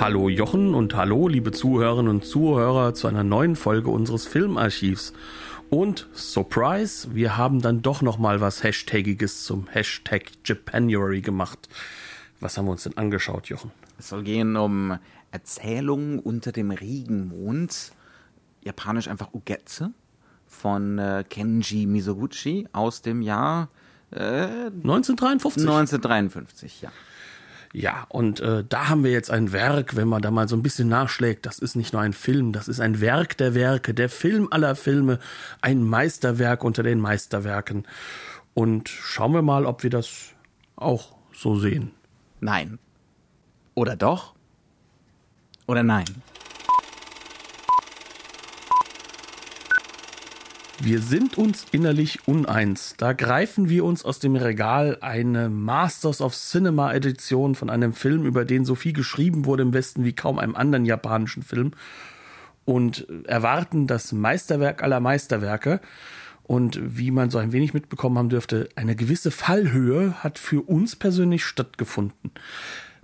Hallo Jochen und hallo liebe Zuhörerinnen und Zuhörer zu einer neuen Folge unseres Filmarchivs. Und Surprise, wir haben dann doch noch mal was Hashtagiges zum Hashtag Japanuary gemacht. Was haben wir uns denn angeschaut, Jochen? Es soll gehen um Erzählungen unter dem Regenmond. Japanisch einfach Ugetsu von äh, Kenji Mizoguchi aus dem Jahr äh, 1953. 1953, ja. Ja, und äh, da haben wir jetzt ein Werk, wenn man da mal so ein bisschen nachschlägt, das ist nicht nur ein Film, das ist ein Werk der Werke, der Film aller Filme, ein Meisterwerk unter den Meisterwerken. Und schauen wir mal, ob wir das auch so sehen. Nein. Oder doch? Oder nein? Wir sind uns innerlich uneins. Da greifen wir uns aus dem Regal eine Masters of Cinema Edition von einem Film, über den so viel geschrieben wurde im Westen wie kaum einem anderen japanischen Film und erwarten das Meisterwerk aller Meisterwerke. Und wie man so ein wenig mitbekommen haben dürfte, eine gewisse Fallhöhe hat für uns persönlich stattgefunden.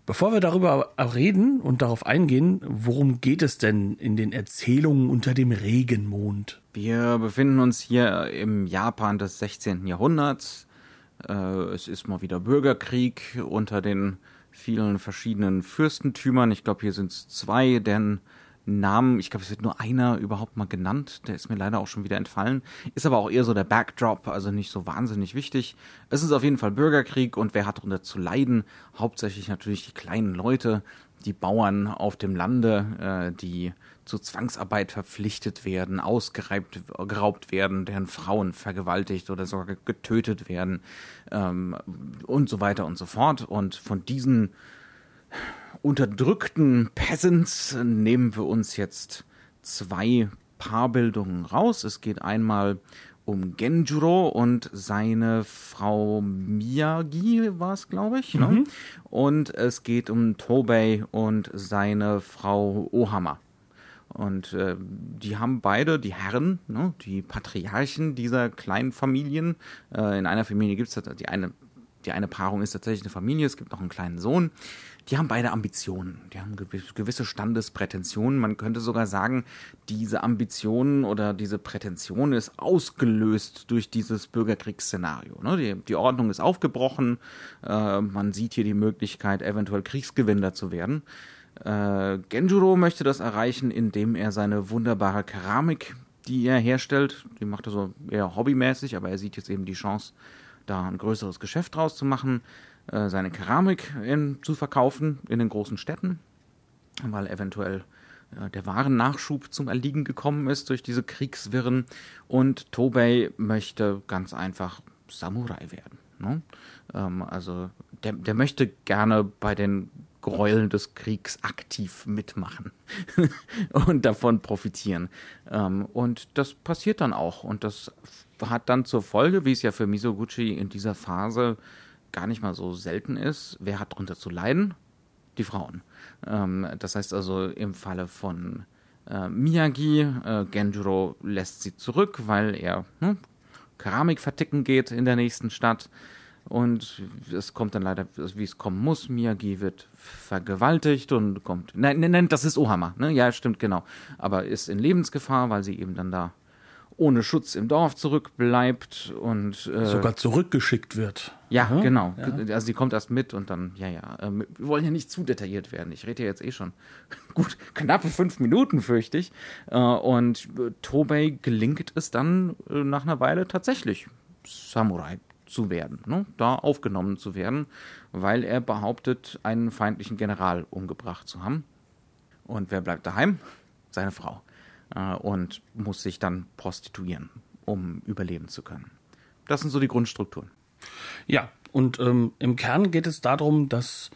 Bevor wir darüber reden und darauf eingehen, worum geht es denn in den Erzählungen unter dem Regenmond? Wir befinden uns hier im Japan des 16. Jahrhunderts. Äh, es ist mal wieder Bürgerkrieg unter den vielen verschiedenen Fürstentümern. Ich glaube, hier sind es zwei, denn Namen, ich glaube, es wird nur einer überhaupt mal genannt, der ist mir leider auch schon wieder entfallen, ist aber auch eher so der Backdrop, also nicht so wahnsinnig wichtig. Es ist auf jeden Fall Bürgerkrieg und wer hat darunter zu leiden? Hauptsächlich natürlich die kleinen Leute, die Bauern auf dem Lande, äh, die zu Zwangsarbeit verpflichtet werden, ausgeraubt geraubt werden, deren Frauen vergewaltigt oder sogar getötet werden ähm, und so weiter und so fort. Und von diesen unterdrückten Peasants nehmen wir uns jetzt zwei Paarbildungen raus. Es geht einmal um Genjuro und seine Frau Miyagi war es, glaube ich. Ne? Mhm. Und es geht um Tobei und seine Frau Ohama. Und äh, die haben beide, die Herren, ne, die Patriarchen dieser kleinen Familien. Äh, in einer Familie gibt es die eine, die eine Paarung ist tatsächlich eine Familie, es gibt noch einen kleinen Sohn die haben beide Ambitionen, die haben gewisse Standesprätensionen. Man könnte sogar sagen, diese Ambitionen oder diese Prätension ist ausgelöst durch dieses Bürgerkriegsszenario. Ne? Die, Ordnung ist aufgebrochen, äh, man sieht hier die Möglichkeit, eventuell Kriegsgewinner zu werden. Äh, Genjuro möchte das erreichen, indem er seine wunderbare Keramik, die er herstellt, die macht er so eher hobbymäßig, aber er sieht jetzt eben die Chance, da ein größeres Geschäft draus zu machen. Äh, seine Keramik in, zu verkaufen in den großen Städten, weil eventuell äh, der Warennachschub zum Erliegen gekommen ist durch diese Kriegswirren. Und Tobei möchte ganz einfach Samurai werden. Ne? Ähm, also der, der möchte gerne bei den Gräueln des Kriegs aktiv mitmachen und davon profitieren. Ähm, und das passiert dann auch. Und das hat dann zur Folge, wie es ja für Misoguchi in dieser Phase gar nicht mal so selten ist. Wer hat darunter zu leiden? Die Frauen. Ähm, das heißt also im Falle von äh, Miyagi, äh, Genjuro lässt sie zurück, weil er hm, Keramik verticken geht in der nächsten Stadt. Und es kommt dann leider, wie es kommen muss. Miyagi wird vergewaltigt und kommt. Nein, nein, nein, das ist Ohama. Ne? Ja, stimmt, genau. Aber ist in Lebensgefahr, weil sie eben dann da ohne Schutz im Dorf zurückbleibt und äh, sogar zurückgeschickt wird. Ja, Aha, genau. Ja. Also sie kommt erst mit und dann, ja, ja. Äh, wir wollen ja nicht zu detailliert werden. Ich rede ja jetzt eh schon gut knappe fünf Minuten, fürchte ich. Äh, und Tobei gelingt es dann äh, nach einer Weile tatsächlich Samurai zu werden, ne? da aufgenommen zu werden, weil er behauptet, einen feindlichen General umgebracht zu haben. Und wer bleibt daheim? Seine Frau äh, und muss sich dann prostituieren, um überleben zu können. Das sind so die Grundstrukturen. Ja, Und ähm, im Kern geht es darum, dass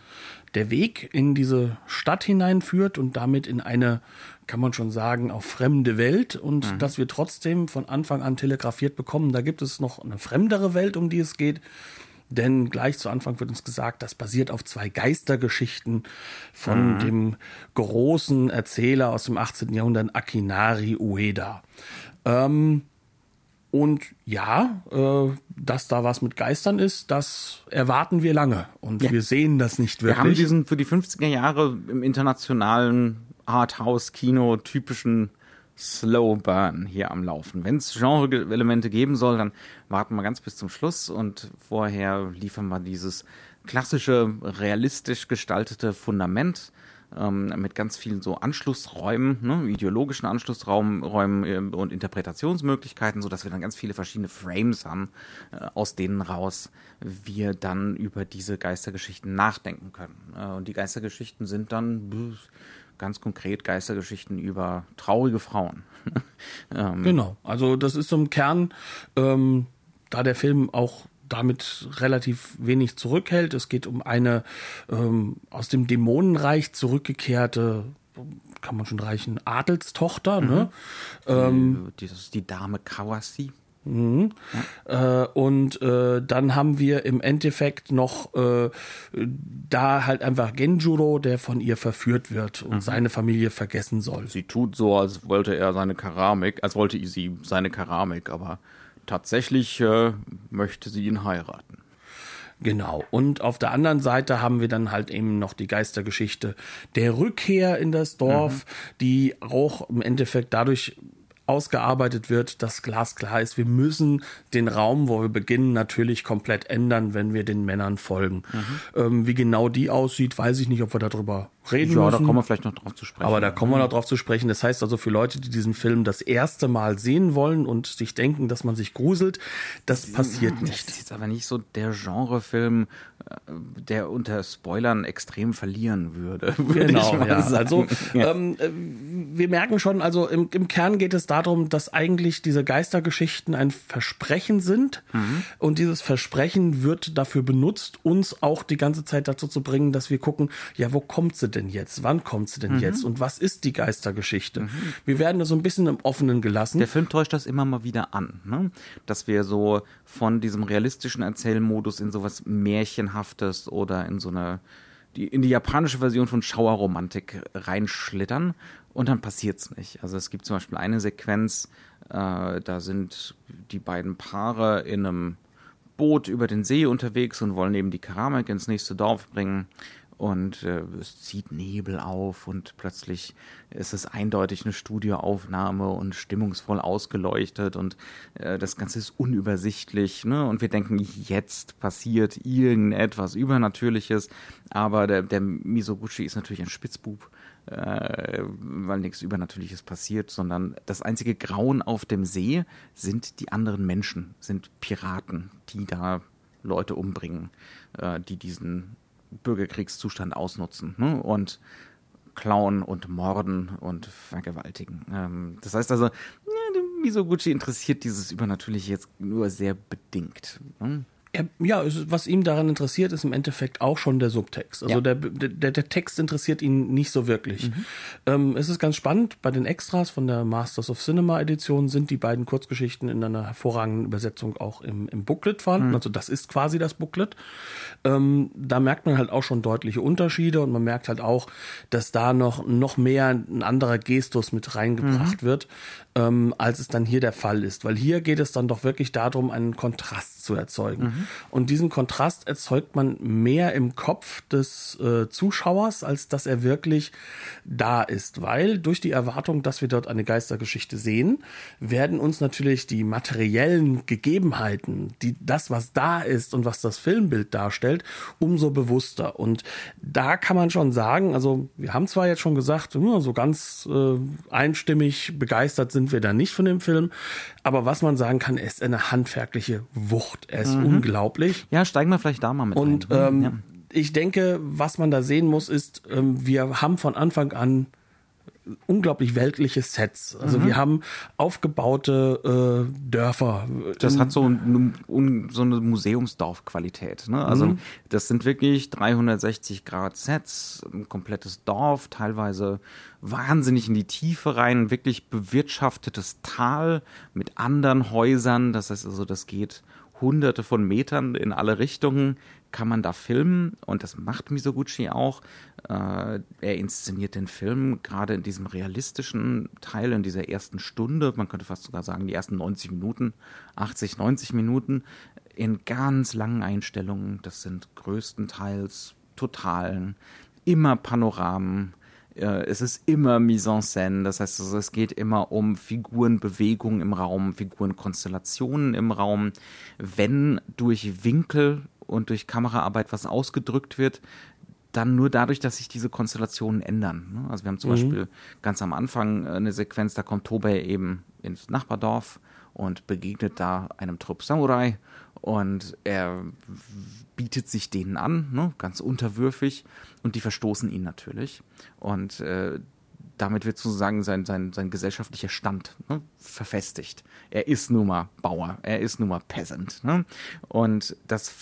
der Weg in diese Stadt hineinführt und damit in eine, kann man schon sagen, auch fremde Welt und mhm. dass wir trotzdem von Anfang an telegrafiert bekommen, da gibt es noch eine fremdere Welt, um die es geht. Denn gleich zu Anfang wird uns gesagt, das basiert auf zwei Geistergeschichten von mhm. dem großen Erzähler aus dem 18. Jahrhundert, Akinari Ueda. Ähm, und ja, äh, dass da was mit Geistern ist, das erwarten wir lange. Und ja. wir sehen das nicht wirklich. Wir haben diesen für die 50er Jahre im internationalen Arthouse-Kino typischen Slow Burn hier am Laufen. Wenn es Genre-Elemente geben soll, dann warten wir ganz bis zum Schluss und vorher liefern wir dieses klassische, realistisch gestaltete Fundament ähm, mit ganz vielen so Anschlussräumen, ne, ideologischen Anschlussräumen äh, und Interpretationsmöglichkeiten, so dass wir dann ganz viele verschiedene Frames haben, äh, aus denen raus wir dann über diese Geistergeschichten nachdenken können. Äh, und die Geistergeschichten sind dann ganz konkret Geistergeschichten über traurige Frauen. ähm, genau, also das ist so im Kern, ähm, da der Film auch damit relativ wenig zurückhält. Es geht um eine ähm, aus dem Dämonenreich zurückgekehrte kann man schon reichen, Adelstochter. Ne? Mhm. Ne? Ähm, das ist die Dame Kawasi. Mhm. Ja. Äh, und äh, dann haben wir im Endeffekt noch äh, da halt einfach Genjuro, der von ihr verführt wird und mhm. seine Familie vergessen soll. Sie tut so, als wollte er seine Keramik, als wollte sie seine Keramik, aber tatsächlich äh, möchte sie ihn heiraten. Genau. Und auf der anderen Seite haben wir dann halt eben noch die Geistergeschichte der Rückkehr in das Dorf, mhm. die auch im Endeffekt dadurch ausgearbeitet wird, dass glasklar ist, wir müssen den Raum, wo wir beginnen, natürlich komplett ändern, wenn wir den Männern folgen. Mhm. Ähm, wie genau die aussieht, weiß ich nicht, ob wir darüber reden ja, müssen. Da kommen wir vielleicht noch drauf zu sprechen. Aber da kommen wir noch drauf zu sprechen. Das heißt also für Leute, die diesen Film das erste Mal sehen wollen und sich denken, dass man sich gruselt, das passiert nicht. Das ist jetzt aber nicht so der Genrefilm, äh, der unter Spoilern extrem verlieren würde. würde genau, ja. Sagen. Also ähm, äh, wir merken schon, also im, im Kern geht es darum, dass eigentlich diese Geistergeschichten ein Versprechen sind mhm. und dieses Versprechen wird dafür benutzt, uns auch die ganze Zeit dazu zu bringen, dass wir gucken, ja, wo kommt sie denn jetzt? Wann kommt sie denn mhm. jetzt? Und was ist die Geistergeschichte? Mhm. Wir werden da so ein bisschen im Offenen gelassen. Der Film täuscht das immer mal wieder an, ne? dass wir so von diesem realistischen Erzählmodus in sowas Märchenhaftes oder in so eine die, in die japanische Version von Schauerromantik reinschlittern und dann passiert's nicht. Also es gibt zum Beispiel eine Sequenz, äh, da sind die beiden Paare in einem Boot über den See unterwegs und wollen eben die Keramik ins nächste Dorf bringen und äh, es zieht Nebel auf und plötzlich ist es eindeutig eine Studioaufnahme und stimmungsvoll ausgeleuchtet und äh, das Ganze ist unübersichtlich ne? und wir denken, jetzt passiert irgendetwas Übernatürliches, aber der, der Misoguchi ist natürlich ein Spitzbub, äh, weil nichts Übernatürliches passiert, sondern das einzige Grauen auf dem See sind die anderen Menschen, sind Piraten, die da Leute umbringen, äh, die diesen Bürgerkriegszustand ausnutzen ne? und klauen und morden und vergewaltigen. Ähm, das heißt also, Misoguchi interessiert dieses Übernatürliche jetzt nur sehr bedingt. Ne? Er, ja, was ihm daran interessiert, ist im Endeffekt auch schon der Subtext. Also ja. der, der, der Text interessiert ihn nicht so wirklich. Mhm. Ähm, es ist ganz spannend, bei den Extras von der Masters of Cinema Edition sind die beiden Kurzgeschichten in einer hervorragenden Übersetzung auch im, im Booklet vorhanden. Mhm. Also das ist quasi das Booklet. Ähm, da merkt man halt auch schon deutliche Unterschiede und man merkt halt auch, dass da noch, noch mehr ein anderer Gestus mit reingebracht mhm. wird, ähm, als es dann hier der Fall ist. Weil hier geht es dann doch wirklich darum, einen Kontrast zu erzeugen. Mhm. Und diesen Kontrast erzeugt man mehr im Kopf des äh, Zuschauers, als dass er wirklich da ist. Weil durch die Erwartung, dass wir dort eine Geistergeschichte sehen, werden uns natürlich die materiellen Gegebenheiten, die, das, was da ist und was das Filmbild darstellt, umso bewusster. Und da kann man schon sagen, also wir haben zwar jetzt schon gesagt, so ganz äh, einstimmig begeistert sind wir da nicht von dem Film, aber was man sagen kann, er ist eine handwerkliche Wucht. Er ist mhm. unglaublich. Ja, steigen wir vielleicht da mal mit Und ein. Ähm, ja. ich denke, was man da sehen muss, ist, ähm, wir haben von Anfang an unglaublich weltliche Sets. Also mhm. wir haben aufgebaute äh, Dörfer. Das hat so, ein, un, so eine Museumsdorfqualität. Ne? Also mhm. das sind wirklich 360 Grad Sets, ein komplettes Dorf, teilweise wahnsinnig in die Tiefe rein, wirklich bewirtschaftetes Tal mit anderen Häusern. Das heißt also, das geht hunderte von Metern in alle Richtungen kann man da filmen und das macht Misoguchi auch. Äh, er inszeniert den Film gerade in diesem realistischen Teil, in dieser ersten Stunde, man könnte fast sogar sagen, die ersten 90 Minuten, 80, 90 Minuten, in ganz langen Einstellungen. Das sind größtenteils totalen, immer Panoramen. Äh, es ist immer Mise en scène, das heißt, also es geht immer um Figurenbewegung im Raum, Figurenkonstellationen im Raum. Wenn durch Winkel und durch Kameraarbeit was ausgedrückt wird, dann nur dadurch, dass sich diese Konstellationen ändern. Ne? Also wir haben zum mhm. Beispiel ganz am Anfang äh, eine Sequenz, da kommt Tobey eben ins Nachbardorf und begegnet da einem Trupp Samurai und er bietet sich denen an, ne? ganz unterwürfig und die verstoßen ihn natürlich und äh, damit wird sozusagen sein, sein, sein gesellschaftlicher Stand ne, verfestigt. Er ist nun mal Bauer, er ist nun mal Peasant. Ne? Und das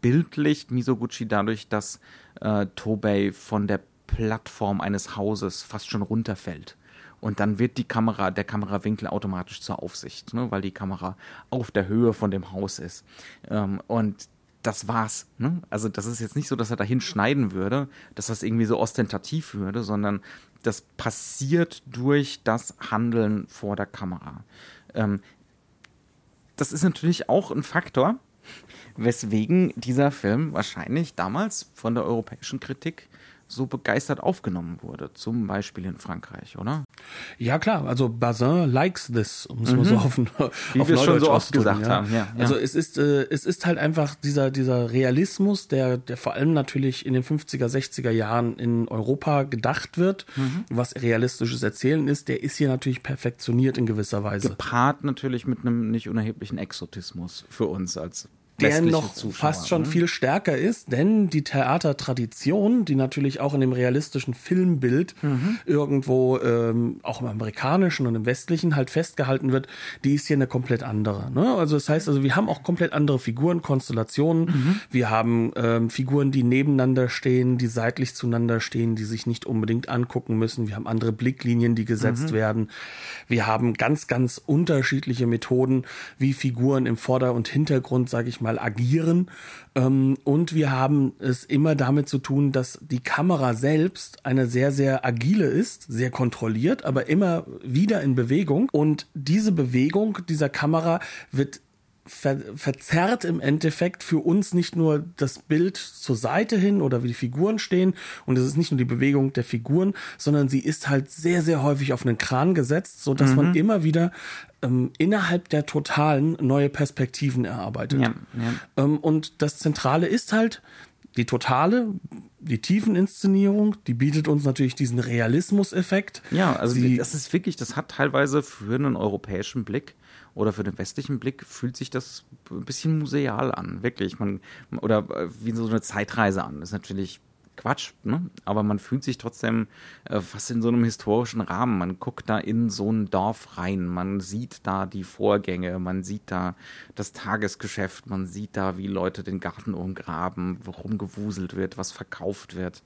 verbildlicht Misoguchi dadurch, dass äh, Tobey von der Plattform eines Hauses fast schon runterfällt. Und dann wird die Kamera, der Kamerawinkel automatisch zur Aufsicht, ne, weil die Kamera auf der Höhe von dem Haus ist. Ähm, und das war's. Ne? Also das ist jetzt nicht so, dass er dahin schneiden würde, dass das irgendwie so ostentativ würde, sondern das passiert durch das Handeln vor der Kamera. Ähm, das ist natürlich auch ein Faktor, weswegen dieser Film wahrscheinlich damals von der europäischen Kritik so begeistert aufgenommen wurde, zum Beispiel in Frankreich, oder? Ja klar, also Bazin likes this, um es mhm. mal so auf, Wie auf wir schon so oft gesagt ja. haben. Ja, ja. Also es ist äh, es ist halt einfach dieser dieser Realismus, der der vor allem natürlich in den 50er 60er Jahren in Europa gedacht wird, mhm. was realistisches Erzählen ist, der ist hier natürlich perfektioniert in gewisser Weise. Gepaart natürlich mit einem nicht unerheblichen Exotismus für uns als der noch Zuschauer, fast schon ne? viel stärker ist, denn die Theatertradition, die natürlich auch in dem realistischen Filmbild mhm. irgendwo ähm, auch im amerikanischen und im westlichen halt festgehalten wird, die ist hier eine komplett andere. Ne? Also das heißt, also wir haben auch komplett andere Figuren, Konstellationen. Mhm. Wir haben ähm, Figuren, die nebeneinander stehen, die seitlich zueinander stehen, die sich nicht unbedingt angucken müssen. Wir haben andere Blicklinien, die gesetzt mhm. werden. Wir haben ganz, ganz unterschiedliche Methoden, wie Figuren im Vorder- und Hintergrund, sage ich mal, mal agieren. Ähm, und wir haben es immer damit zu tun, dass die Kamera selbst eine sehr, sehr agile ist, sehr kontrolliert, aber immer wieder in Bewegung. Und diese Bewegung dieser Kamera wird ver verzerrt im Endeffekt für uns nicht nur das Bild zur Seite hin oder wie die Figuren stehen und es ist nicht nur die Bewegung der Figuren, sondern sie ist halt sehr, sehr häufig auf einen Kran gesetzt, so dass mhm. man immer wieder ähm, innerhalb der Totalen neue Perspektiven erarbeitet. Ja, ja. Ähm, und das Zentrale ist halt, die totale, die Tiefeninszenierung, die bietet uns natürlich diesen Realismus-Effekt. Ja, also Sie, das ist wirklich, das hat teilweise für einen europäischen Blick oder für den westlichen Blick fühlt sich das ein bisschen museal an, wirklich. Man, oder äh, wie so eine Zeitreise an. Das ist natürlich Quatsch, ne? aber man fühlt sich trotzdem äh, fast in so einem historischen Rahmen. Man guckt da in so ein Dorf rein, man sieht da die Vorgänge, man sieht da das Tagesgeschäft, man sieht da, wie Leute den Garten umgraben, worum gewuselt wird, was verkauft wird.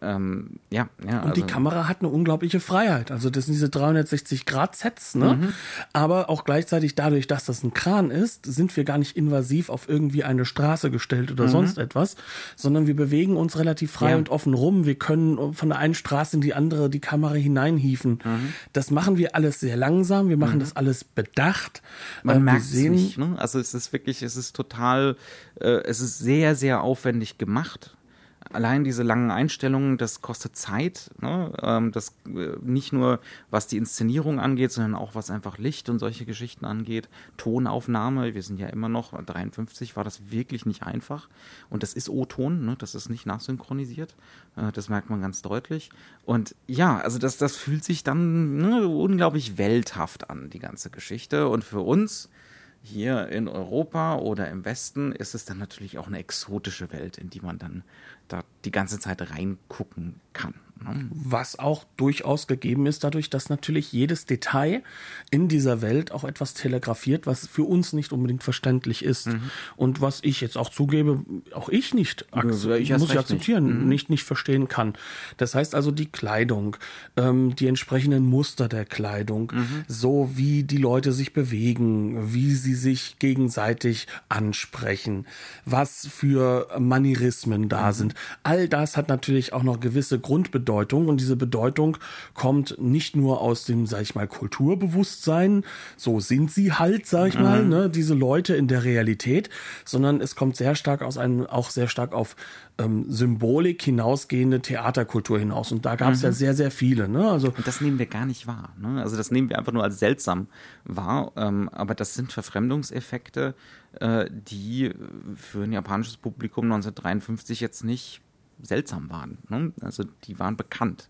Ähm, ja, ja. Und also. die Kamera hat eine unglaubliche Freiheit. Also das sind diese 360-Grad-Sets, ne? Mhm. Aber auch gleichzeitig dadurch, dass das ein Kran ist, sind wir gar nicht invasiv auf irgendwie eine Straße gestellt oder mhm. sonst etwas, sondern wir bewegen uns relativ frei ja. und offen rum. Wir können von der einen Straße in die andere die Kamera hineinhieven. Mhm. Das machen wir alles sehr langsam. Wir machen mhm. das alles bedacht. Man äh, merkt es nicht. Ne? Also es ist wirklich, es ist total, äh, es ist sehr, sehr aufwendig gemacht allein diese langen Einstellungen, das kostet Zeit. Ne? Ähm, das äh, nicht nur was die Inszenierung angeht, sondern auch was einfach Licht und solche Geschichten angeht. Tonaufnahme, wir sind ja immer noch 53, war das wirklich nicht einfach. Und das ist O-Ton, ne? das ist nicht nachsynchronisiert. Äh, das merkt man ganz deutlich. Und ja, also das, das fühlt sich dann ne, unglaublich welthaft an, die ganze Geschichte. Und für uns hier in Europa oder im Westen ist es dann natürlich auch eine exotische Welt, in die man dann da die ganze Zeit reingucken kann. Ne? Was auch durchaus gegeben ist, dadurch, dass natürlich jedes Detail in dieser Welt auch etwas telegrafiert, was für uns nicht unbedingt verständlich ist. Mhm. Und was ich jetzt auch zugebe, auch ich nicht, Ja, ich muss ich akzeptieren, Mhm. nicht, nicht verstehen kann. Das heißt also die Kleidung, ähm, die entsprechenden Muster der Kleidung, Mhm. so wie die Leute sich bewegen, wie sie sich gegenseitig ansprechen, was für Manierismen da sind. All das hat natürlich auch noch gewisse Grundbedeutung und diese Bedeutung kommt nicht nur aus dem, sag ich mal, Kulturbewusstsein, so sind sie halt, sag ich mal, ne, diese Leute in der Realität, sondern es kommt sehr stark aus einem, auch sehr stark auf ähm, Symbolik hinausgehende Theaterkultur hinaus. Und da gab es ja sehr, sehr viele. Ne? Also Und das nehmen wir gar nicht wahr. Ne? Also das nehmen wir einfach nur als seltsam wahr. Ähm, aber das sind Verfremdungseffekte, äh, die für ein japanisches Publikum 1953 jetzt nicht seltsam waren. Ne? Also die waren bekannt.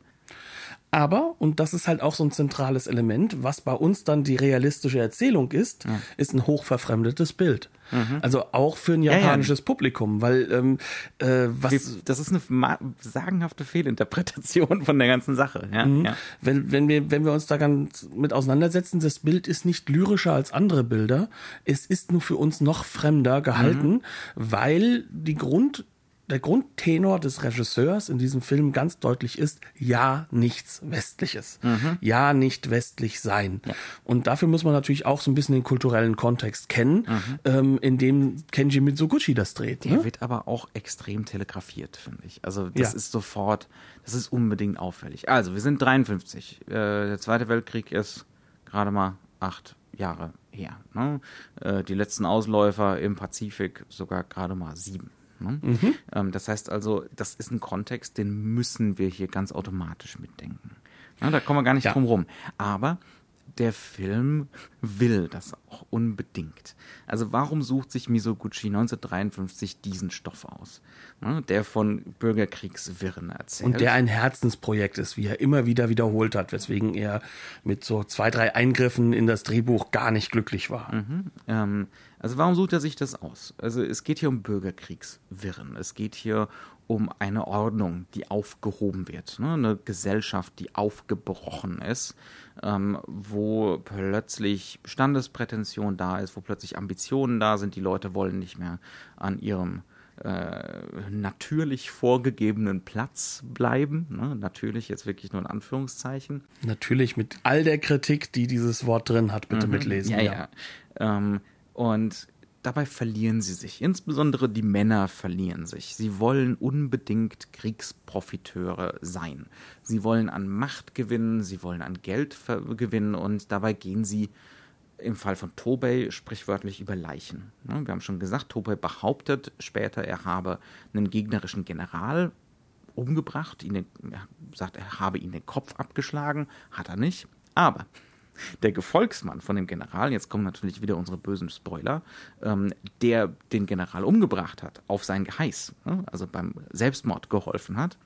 Aber, und das ist halt auch so ein zentrales Element, was bei uns dann die realistische Erzählung ist, ist ein hochverfremdetes Bild. Also auch für ein ja. japanisches Publikum, weil ähm, äh, was Das ist eine sagenhafte Fehlinterpretation von der ganzen Sache. Ja? Ja. wenn, wenn, wir, wenn wir uns da ganz mit auseinandersetzen, das Bild ist nicht lyrischer als andere Bilder. Es ist nur für uns noch fremder gehalten, weil die Grund, der Grundtenor des Regisseurs in diesem Film ganz deutlich ist, ja, nichts Westliches. Ja, nicht westlich sein. Und dafür muss man natürlich auch so ein bisschen den kulturellen Kontext kennen, ähm, in dem Kenji Mitsuguchi das dreht. Der Ne? wird aber auch extrem telegrafiert, finde ich. Also das Ja. ist sofort, das ist unbedingt auffällig. Also wir sind 53. Äh, der Zweite Weltkrieg ist gerade mal acht Jahre her. Ne? Äh, die letzten Ausläufer im Pazifik sogar gerade mal sieben. Ne? Ähm, das heißt also, das ist ein Kontext, den müssen wir hier ganz automatisch mitdenken. Ja, da kommen wir gar nicht Ja. drum rum. Aber der Film will das auch unbedingt. Also warum sucht sich Misoguchi 1953 diesen Stoff aus, ne, der von Bürgerkriegswirren erzählt? Und der ein Herzensprojekt ist, wie er immer wieder wiederholt hat, weswegen er mit so zwei, drei Eingriffen in das Drehbuch gar nicht glücklich war. Ähm, also warum sucht er sich das aus? Also es geht hier um Bürgerkriegswirren. Es geht hier um eine Ordnung, die aufgehoben wird. Ne? Eine Gesellschaft, die aufgebrochen ist, ähm, wo plötzlich Standesprätension da ist, wo plötzlich Ambitionen da sind. Die Leute wollen nicht mehr an ihrem äh, natürlich vorgegebenen Platz bleiben. Ne? Natürlich jetzt wirklich nur in Anführungszeichen. Natürlich mit all der Kritik, die dieses Wort drin hat, bitte mitlesen. Mhm. Ja, ja. Ähm, und dabei verlieren sie sich. Insbesondere die Männer verlieren sich. Sie wollen unbedingt Kriegsprofiteure sein. Sie wollen an Macht gewinnen, sie wollen an Geld gewinnen und dabei gehen sie im Fall von Tobey sprichwörtlich über Leichen. Wir haben schon gesagt, Tobey behauptet später, er habe einen gegnerischen General umgebracht, ihn, er sagt, er habe ihn den Kopf abgeschlagen, hat er nicht. Aber der Gefolgsmann von dem General, jetzt kommen natürlich wieder unsere bösen Spoiler, ähm, der den General umgebracht hat, auf sein Geheiß, ne, also beim Selbstmord geholfen hat,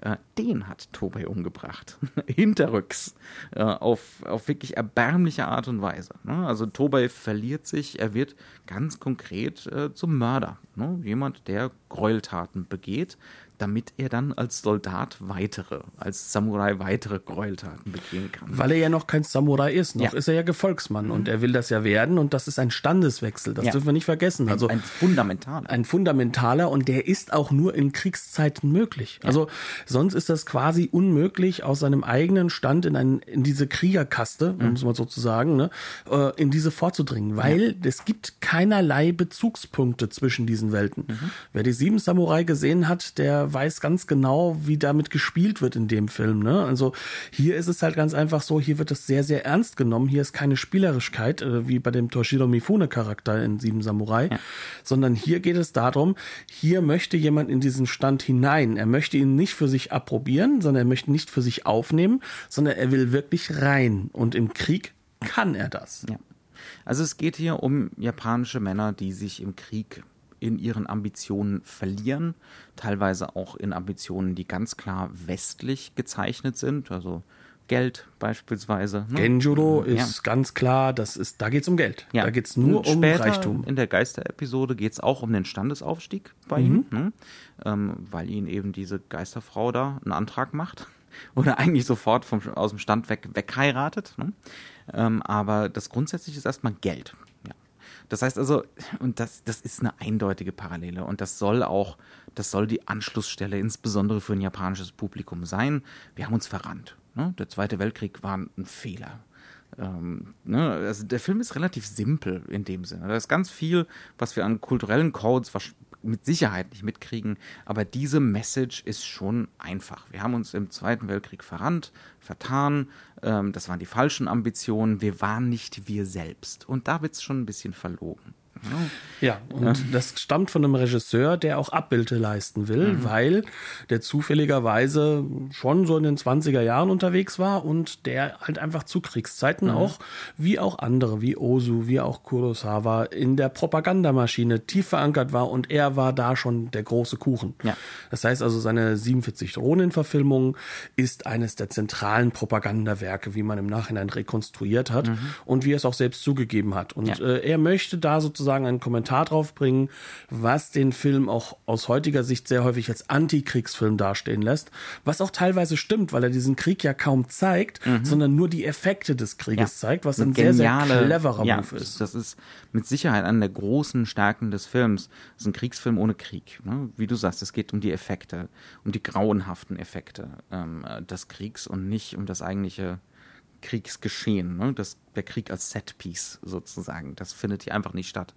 äh, den hat Tobey umgebracht. Hinterrücks. Äh, auf, auf wirklich erbärmliche Art und Weise. Ne? Also Tobey verliert sich, er wird ganz konkret äh, zum Mörder. Ne? Jemand, der Gräueltaten begeht, damit er dann als Soldat weitere, als Samurai weitere Gräueltaten begehen kann. Weil er ja noch kein Samurai ist. Noch Ja. Mhm. ist er ja Gefolgsmann und er will das ja werden und das ist ein Standeswechsel. Das Ja. dürfen wir nicht vergessen. Also ein fundamentaler. ein fundamentaler und der ist auch nur in Kriegszeiten möglich. Also sonst ist das quasi unmöglich, aus seinem eigenen Stand in, ein, in diese Kriegerkaste, um es mal so zu sagen, ne, äh, in diese vorzudringen, weil es gibt keinerlei Bezugspunkte zwischen diesen Welten. Wer die sieben Samurai gesehen hat, der weiß ganz genau, wie damit gespielt wird in dem Film. Ne? Also hier ist es halt ganz einfach so, hier wird es sehr, sehr ernst genommen. Hier ist keine Spielerischkeit, äh, wie bei dem Toshiro Mifune-Charakter in Sieben Samurai, sondern hier geht es darum, hier möchte jemand in diesen Stand hinein. Er möchte ihn nicht für sich approbieren, sondern er möchte nicht für sich aufnehmen, sondern er will wirklich rein. Und im Krieg kann er das. Ja. Also es geht hier um japanische Männer, die sich im Krieg in ihren Ambitionen verlieren, teilweise auch in Ambitionen, die ganz klar westlich gezeichnet sind, also Geld beispielsweise. ne? Genjuro Ja. ist ganz klar, das ist, da geht es um Geld. Ja. Da geht es nur um Reichtum. In der Geisterepisode geht es auch um den Standesaufstieg bei Mhm. ihm, ne? ähm, weil ihn eben diese Geisterfrau da einen Antrag macht. wurde eigentlich sofort vom, aus dem Stand weg wegheiratet. Ne? Ähm, aber das grundsätzlich ist erstmal Geld. Das heißt also, und das, das ist eine eindeutige Parallele und das soll auch, das soll die Anschlussstelle insbesondere für ein japanisches Publikum sein. Wir haben uns verrannt. Ne? Der Zweite Weltkrieg war ein Fehler. Ähm, ne? also der Film ist relativ simpel in dem Sinne. Da ist ganz viel, was wir an kulturellen Codes mit Sicherheit nicht mitkriegen, aber diese Message ist schon einfach. Wir haben uns im Zweiten Weltkrieg verrannt, vertan, ähm, das waren die falschen Ambitionen, wir waren nicht wir selbst. Und da wird es schon ein bisschen verlogen. Ja, und ja. das stammt von einem Regisseur, der auch Abbilde leisten will, mhm. weil der zufälligerweise schon so in den 20er Jahren unterwegs war und der halt einfach zu Kriegszeiten mhm. auch, wie auch andere, wie Ozu, wie auch Kurosawa, in der Propagandamaschine tief verankert war und er war da schon der große Kuchen. Ja. Das heißt also, seine 47 Ronin-Verfilmung ist eines der zentralen Propagandawerke, wie man im Nachhinein rekonstruiert hat mhm. und wie er es auch selbst zugegeben hat. Und ja. äh, er möchte da sozusagen sozusagen einen Kommentar drauf bringen, was den Film auch aus heutiger Sicht sehr häufig als Antikriegsfilm dastehen lässt, was auch teilweise stimmt, weil er diesen Krieg ja kaum zeigt, mhm. sondern nur die Effekte des Krieges ja. zeigt, was ein sehr, sehr cleverer ja, Move ist. Das ist mit Sicherheit eine der großen Stärken des Films. Das ist ein Kriegsfilm ohne Krieg. Ne? Wie du sagst, es geht um die Effekte, um die grauenhaften Effekte ähm, des Kriegs und nicht um das eigentliche Kriegsgeschehen, ne? das, der Krieg als Setpiece sozusagen. Das findet hier einfach nicht statt.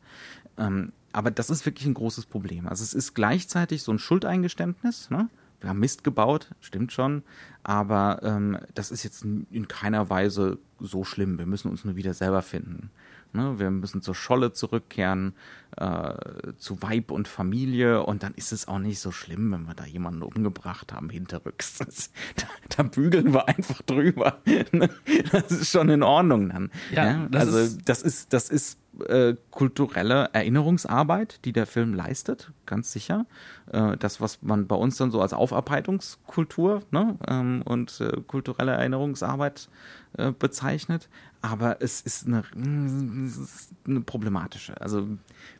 Ähm, aber das ist wirklich ein großes Problem. Also es ist gleichzeitig so ein Schuldeingeständnis. Ne? Wir haben Mist gebaut, stimmt schon, aber ähm, das ist jetzt in keiner Weise so schlimm. Wir müssen uns nur wieder selber finden. Ne? Wir müssen zur Scholle zurückkehren, äh, zu Weib und Familie und dann ist es auch nicht so schlimm, wenn wir da jemanden umgebracht haben hinterrücks. Das, da, da, bügeln wir einfach drüber. Ne? das ist schon in Ordnung dann. Ja, ja? Das also ist das ist das ist äh, kulturelle Erinnerungsarbeit, die der Film leistet, ganz sicher. Äh, das, was man bei uns dann so als Aufarbeitungskultur ne, ähm, und äh, kulturelle Erinnerungsarbeit äh, bezeichnet. Aber es ist eine, eine problematische, also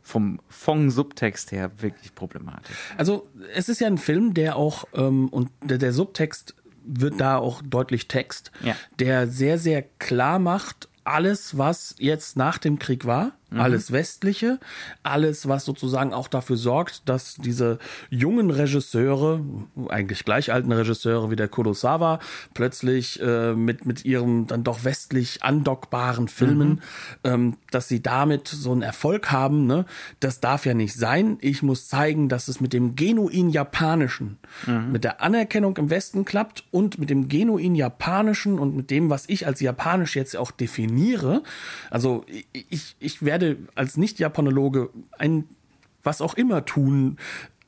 vom Fong-Subtext her wirklich problematisch. Also es ist ja ein Film, der auch, ähm, und der, der Subtext wird da auch deutlich Text, ja. der sehr, sehr klar macht, alles, was jetzt nach dem Krieg war, Mhm. Alles Westliche, alles, was sozusagen auch dafür sorgt, dass diese jungen Regisseure, eigentlich gleich alten Regisseure wie der Kurosawa, plötzlich äh, mit, mit ihrem dann doch westlich andockbaren Filmen, mhm. ähm, dass sie damit so einen Erfolg haben. Ne? Das darf ja nicht sein. Ich muss zeigen, dass es mit dem genuin Japanischen, mhm. mit der Anerkennung im Westen klappt und mit dem genuin Japanischen und mit dem, was ich als Japanisch jetzt auch definiere. Also ich, ich werde werde als Nicht-Japanologe ein was auch immer tun,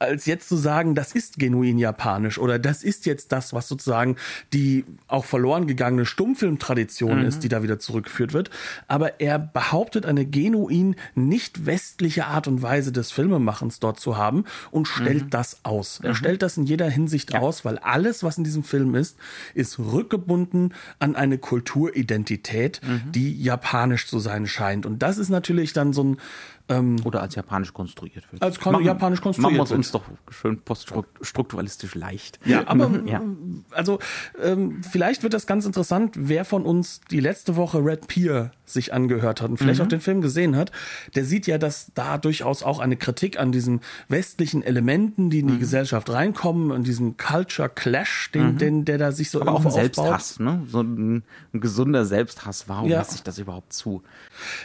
als jetzt zu sagen, das ist genuin japanisch oder das ist jetzt das, was sozusagen die auch verloren gegangene Stummfilmtradition mhm. ist, die da wieder zurückgeführt wird. Aber er behauptet eine genuin nicht westliche Art und Weise des Filmemachens dort zu haben und stellt mhm. das aus. Er mhm. stellt das in jeder Hinsicht ja. aus, weil alles, was in diesem Film ist, ist rückgebunden an eine Kulturidentität, mhm. die japanisch zu sein scheint. Und das ist natürlich dann so ein ähm, Oder als japanisch konstruiert wird. Als kon machen, japanisch konstruiert machen wir uns doch schön poststrukturalistisch leicht. Ja, aber ja. also ähm, vielleicht wird das ganz interessant, wer von uns die letzte Woche Red Pier sich angehört hat und vielleicht mhm. auch den Film gesehen hat, der sieht ja, dass da durchaus auch eine Kritik an diesen westlichen Elementen, die in die mhm. Gesellschaft reinkommen, an diesem Culture Clash, den, mhm. den, der da sich so Aber auch ein Selbsthass, ne? So ein, ein gesunder Selbsthass. Warum ja. lasse ich das überhaupt zu?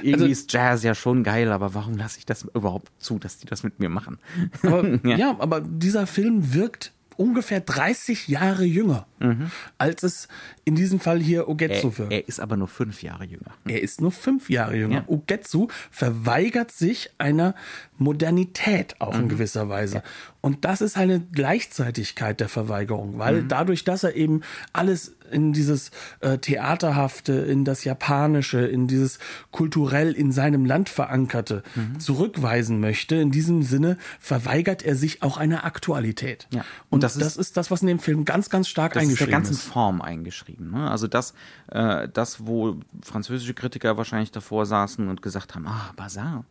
Irgendwie also, ist Jazz ja schon geil, aber warum lasse ich das überhaupt zu, dass die das mit mir machen? Aber, ja. ja, aber dieser Film wirkt ungefähr 30 Jahre jünger, mhm. als es in diesem Fall hier Ogetsu er, wird. Er ist aber nur fünf Jahre jünger. Er ist nur fünf Jahre jünger. Ja. Ogetsu verweigert sich einer Modernität auch mhm. in gewisser Weise. Ja. Und das ist eine Gleichzeitigkeit der Verweigerung, weil mhm. dadurch, dass er eben alles in dieses äh, Theaterhafte, in das Japanische, in dieses kulturell in seinem Land verankerte mhm. zurückweisen möchte, in diesem Sinne verweigert er sich auch einer Aktualität. Ja. Und, Und das, das, ist, das, was in dem Film ganz, ganz stark das eingeschrieben ist. Der ganzen ist. Form eingeschrieben. Ne? Also das, äh, das, wo französische Kritiker wahrscheinlich davor saßen und gesagt haben, ah, Bazar,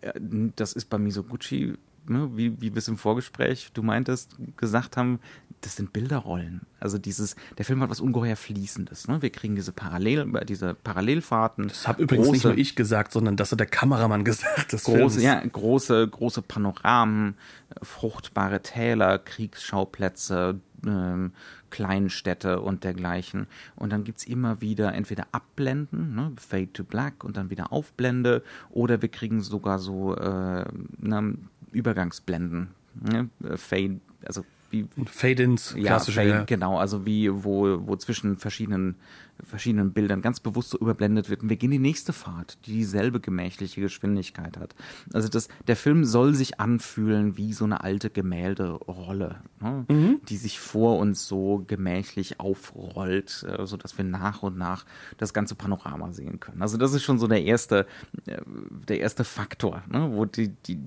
äh, das ist bei Misoguchi wie, wie wir es im Vorgespräch, du meintest, gesagt haben, das sind Bilderrollen. Also dieses, der Film hat was ungeheuer Fließendes. Ne? Wir kriegen diese Parallel, diese Parallelfahrten. Das habe übrigens große, nicht nur ich gesagt, sondern das hat der Kameramann gesagt. Des große, Films. ja, große, große Panoramen, fruchtbare Täler, Kriegsschauplätze, ähm, Kleinstädte und dergleichen. Und dann gibt es immer wieder entweder Abblenden, ne, Fade to Black und dann wieder Aufblende, oder wir kriegen sogar so äh, ne, Übergangsblenden. Ne, Fade, also wie Fade-ins, klassische. Ja, Fade, ja. genau, also wie, wo, wo zwischen verschiedenen, verschiedenen Bildern ganz bewusst so überblendet wird. Und wir gehen die nächste Fahrt, die dieselbe gemächliche Geschwindigkeit hat. Also das, der Film soll sich anfühlen wie so eine alte Gemälderolle, ne? mhm. die sich vor uns so gemächlich aufrollt, äh, sodass wir nach und nach das ganze Panorama sehen können. Also das ist schon so der erste, äh, der erste Faktor, ne? wo die, die,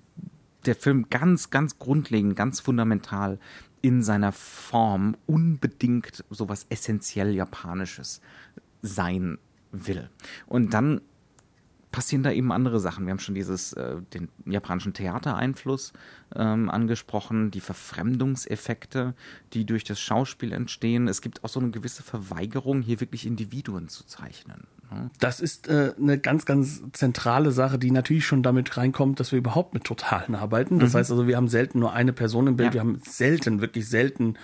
der Film ganz, ganz grundlegend, ganz fundamental in seiner Form unbedingt sowas essentiell Japanisches sein will. Und dann passieren da eben andere Sachen. Wir haben schon dieses, äh, den japanischen Theatereinfluss ähm, angesprochen, die Verfremdungseffekte, die durch das Schauspiel entstehen. Es gibt auch so eine gewisse Verweigerung, hier wirklich Individuen zu zeichnen. Das ist äh, eine ganz, ganz zentrale Sache, die natürlich schon damit reinkommt, dass wir überhaupt mit Totalen arbeiten. Das mhm. heißt also, wir haben selten nur eine Person im Bild, ja. wir haben selten, wirklich selten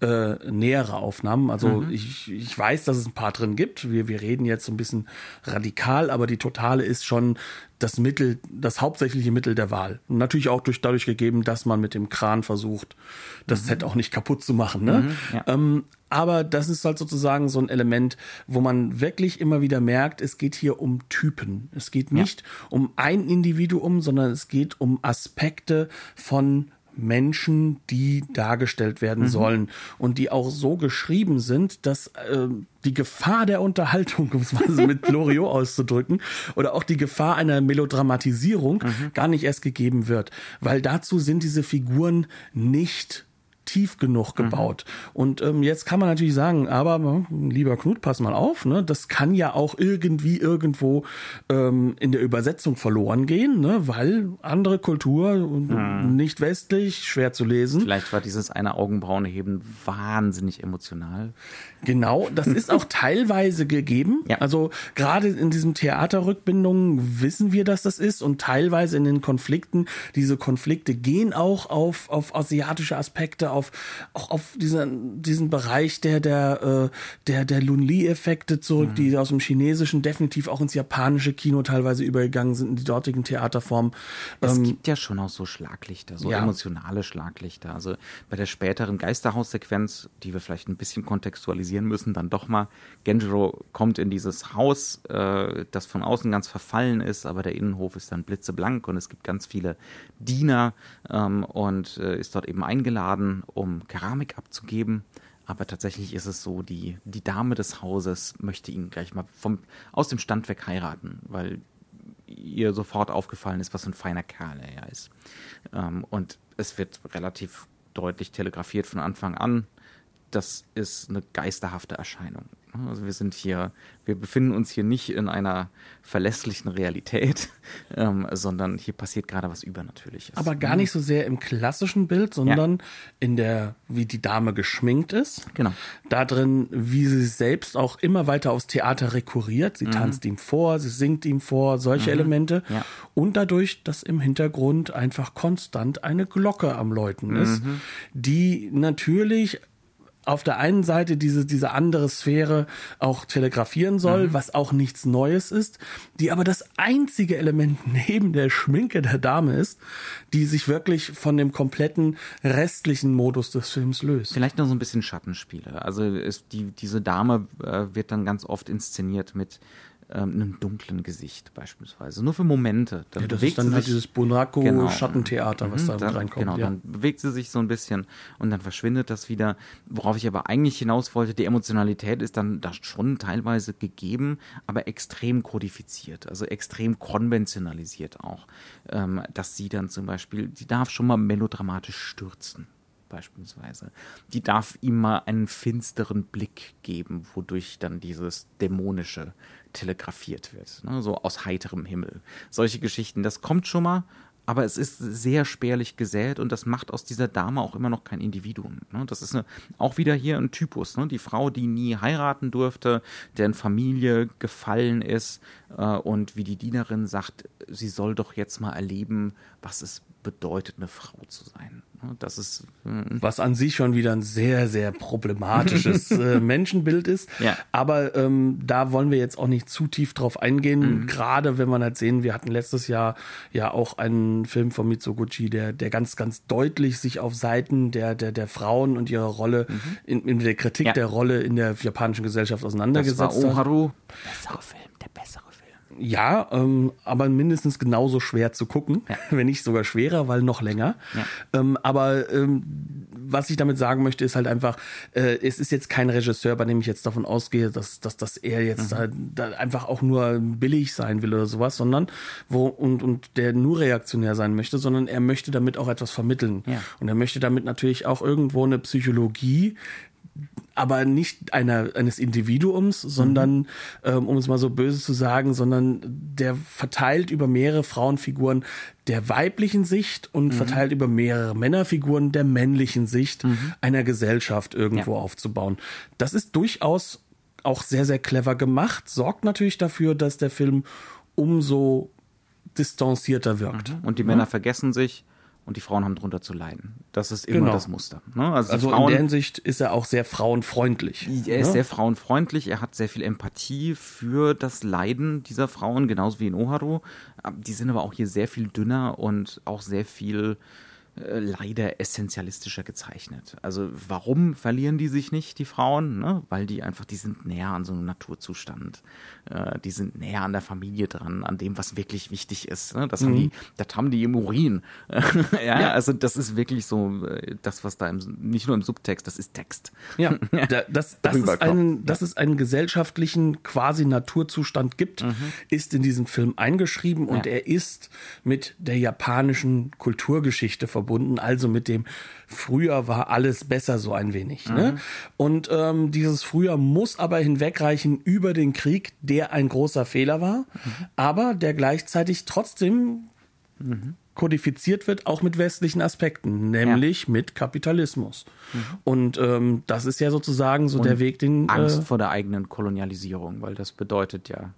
äh, nähere Aufnahmen. Also mhm. ich, ich weiß, dass es ein paar drin gibt. Wir, wir reden jetzt so ein bisschen radikal, aber die Totale ist schon das Mittel, das hauptsächliche Mittel der Wahl. Und natürlich auch durch, dadurch gegeben, dass man mit dem Kran versucht, das mhm. Set auch nicht kaputt zu machen. Ne? Mhm, ja. ähm, aber das ist halt sozusagen so ein Element, wo man wirklich immer wieder merkt, es geht hier um Typen. Es geht nicht ja. um ein Individuum, sondern es geht um Aspekte von Menschen, die dargestellt werden mhm. sollen und die auch so geschrieben sind, dass äh, die Gefahr der Unterhaltung, um es mal so mit Loriot auszudrücken, oder auch die Gefahr einer Melodramatisierung mhm. gar nicht erst gegeben wird, weil dazu sind diese Figuren nicht tief genug mhm. gebaut. Mhm. Und ähm, jetzt kann man natürlich sagen, aber hm, lieber Knut, pass mal auf, ne? Das kann ja auch irgendwie irgendwo ähm, in der Übersetzung verloren gehen, ne? Weil andere Kultur, mhm. nicht westlich, schwer zu lesen. Vielleicht war dieses eine Augenbrauenheben wahnsinnig emotional. Genau, das ist auch teilweise gegeben. Ja. Also gerade in diesem Theaterrückbindungen wissen wir, dass das ist und teilweise in den Konflikten. Diese Konflikte gehen auch auf, auf asiatische Aspekte, auf auch auf diesen, diesen Bereich der der äh, der der Lunli-Effekte zurück, mhm. die aus dem Chinesischen definitiv auch ins japanische Kino teilweise übergegangen sind in die dortigen Theaterformen. Es ähm, gibt ja schon auch so Schlaglichter, so ja. emotionale Schlaglichter. Also bei der späteren Geisterhaussequenz, die wir vielleicht ein bisschen kontextualisieren müssen, dann doch mal Genjiro kommt in dieses Haus, äh, das von außen ganz verfallen ist, aber der Innenhof ist dann blitzeblank und es gibt ganz viele Diener ähm, und äh, ist dort eben eingeladen um Keramik abzugeben. Aber tatsächlich ist es so, die, die Dame des Hauses möchte ihn gleich mal vom, aus dem Stand weg heiraten, weil ihr sofort aufgefallen ist, was für ein feiner Kerl er ist. Ähm, und es wird relativ deutlich telegrafiert von Anfang an. Das ist eine geisterhafte Erscheinung. Also wir sind hier, wir befinden uns hier nicht in einer verlässlichen Realität, ähm, sondern hier passiert gerade was Übernatürliches. Aber gar nicht so sehr im klassischen Bild, sondern ja. in der, wie die Dame geschminkt ist. Genau. Da drin, wie sie selbst auch immer weiter aufs Theater rekurriert. Sie mhm. tanzt ihm vor, sie singt ihm vor, solche mhm. Elemente. Ja. Und dadurch, dass im Hintergrund einfach konstant eine Glocke am Läuten ist, mhm. die natürlich auf der einen Seite diese, diese andere Sphäre auch telegrafieren soll, mhm. was auch nichts Neues ist, die aber das einzige Element neben der Schminke der Dame ist, die sich wirklich von dem kompletten restlichen Modus des Films löst. Vielleicht noch so ein bisschen Schattenspiele. Also ist die, diese Dame äh, wird dann ganz oft inszeniert mit ähm, einem dunklen Gesicht beispielsweise. Nur für Momente. Dann ja, das ist dann halt dieses Bonacco-Schattentheater, genau. was da dann, reinkommt. Genau, ja. dann bewegt sie sich so ein bisschen und dann verschwindet das wieder. Worauf ich aber eigentlich hinaus wollte, die Emotionalität ist dann da schon teilweise gegeben, aber extrem kodifiziert, also extrem konventionalisiert auch. Ähm, dass sie dann zum Beispiel, sie darf schon mal melodramatisch stürzen beispielsweise. Die darf ihm mal einen finsteren Blick geben, wodurch dann dieses Dämonische telegrafiert wird. Ne? So aus heiterem Himmel. Solche Geschichten, das kommt schon mal, aber es ist sehr spärlich gesät und das macht aus dieser Dame auch immer noch kein Individuum. Ne? Das ist eine, auch wieder hier ein Typus. Ne? Die Frau, die nie heiraten durfte, deren Familie gefallen ist äh, und wie die Dienerin sagt, sie soll doch jetzt mal erleben, was es bedeutet, eine Frau zu sein. Ne? Das ist hm. was an sich schon wieder ein sehr sehr problematisches äh, Menschenbild ist. Ja. Aber ähm, da wollen wir jetzt auch nicht zu tief drauf eingehen. Mhm. Gerade wenn man halt sehen, wir hatten letztes Jahr ja auch einen Film von Mitsuguchi, der der ganz ganz deutlich sich auf Seiten der der der Frauen und ihrer Rolle mhm. in, in der Kritik ja. der Rolle in der japanischen Gesellschaft auseinandergesetzt das war Oharu. Besserer Film, der bessere ja, ähm, aber mindestens genauso schwer zu gucken, ja. wenn nicht sogar schwerer, weil noch länger. Ja. Ähm, aber ähm, was ich damit sagen möchte, ist halt einfach, äh, es ist jetzt kein Regisseur, bei dem ich jetzt davon ausgehe, dass, dass, dass er jetzt mhm. da, da einfach auch nur billig sein will oder sowas, sondern wo und, und der nur reaktionär sein möchte, sondern er möchte damit auch etwas vermitteln. Ja. Und er möchte damit natürlich auch irgendwo eine Psychologie aber nicht einer, eines Individuums, sondern, mhm. ähm, um es mal so böse zu sagen, sondern der verteilt über mehrere Frauenfiguren der weiblichen Sicht und mhm. verteilt über mehrere Männerfiguren der männlichen Sicht mhm. einer Gesellschaft irgendwo ja. aufzubauen. Das ist durchaus auch sehr, sehr clever gemacht, sorgt natürlich dafür, dass der Film umso distanzierter wirkt. Mhm. Und die Männer ja? vergessen sich und die Frauen haben darunter zu leiden. Das ist immer genau. das Muster. Ne? Also, also Frauen, in der Hinsicht ist er auch sehr frauenfreundlich. Er ist ne? sehr frauenfreundlich, er hat sehr viel Empathie für das Leiden dieser Frauen, genauso wie in Oharu. Die sind aber auch hier sehr viel dünner und auch sehr viel leider essentialistischer gezeichnet. Also warum verlieren die sich nicht, die Frauen? Ne? Weil die einfach, die sind näher an so einem Naturzustand. Äh, die sind näher an der Familie dran, an dem, was wirklich wichtig ist. Ne? Das, mhm. haben die, das haben die im Urin. ja, ja, also das ist wirklich so, äh, das, was da im, nicht nur im Subtext, das ist Text. Ja, das, das, ist ein, dass es einen gesellschaftlichen quasi Naturzustand gibt, mhm. ist in diesem Film eingeschrieben und ja. er ist mit der japanischen Kulturgeschichte verbunden verbunden, also mit dem früher war alles besser so ein wenig. Ne? Mhm. Und ähm, dieses früher muss aber hinwegreichen über den Krieg, der ein großer Fehler war, mhm. aber der gleichzeitig trotzdem mhm. kodifiziert wird, auch mit westlichen Aspekten, nämlich ja. mit Kapitalismus. Mhm. Und ähm, das ist ja sozusagen so Und der Weg, den. Angst äh, vor der eigenen Kolonialisierung, weil das bedeutet ja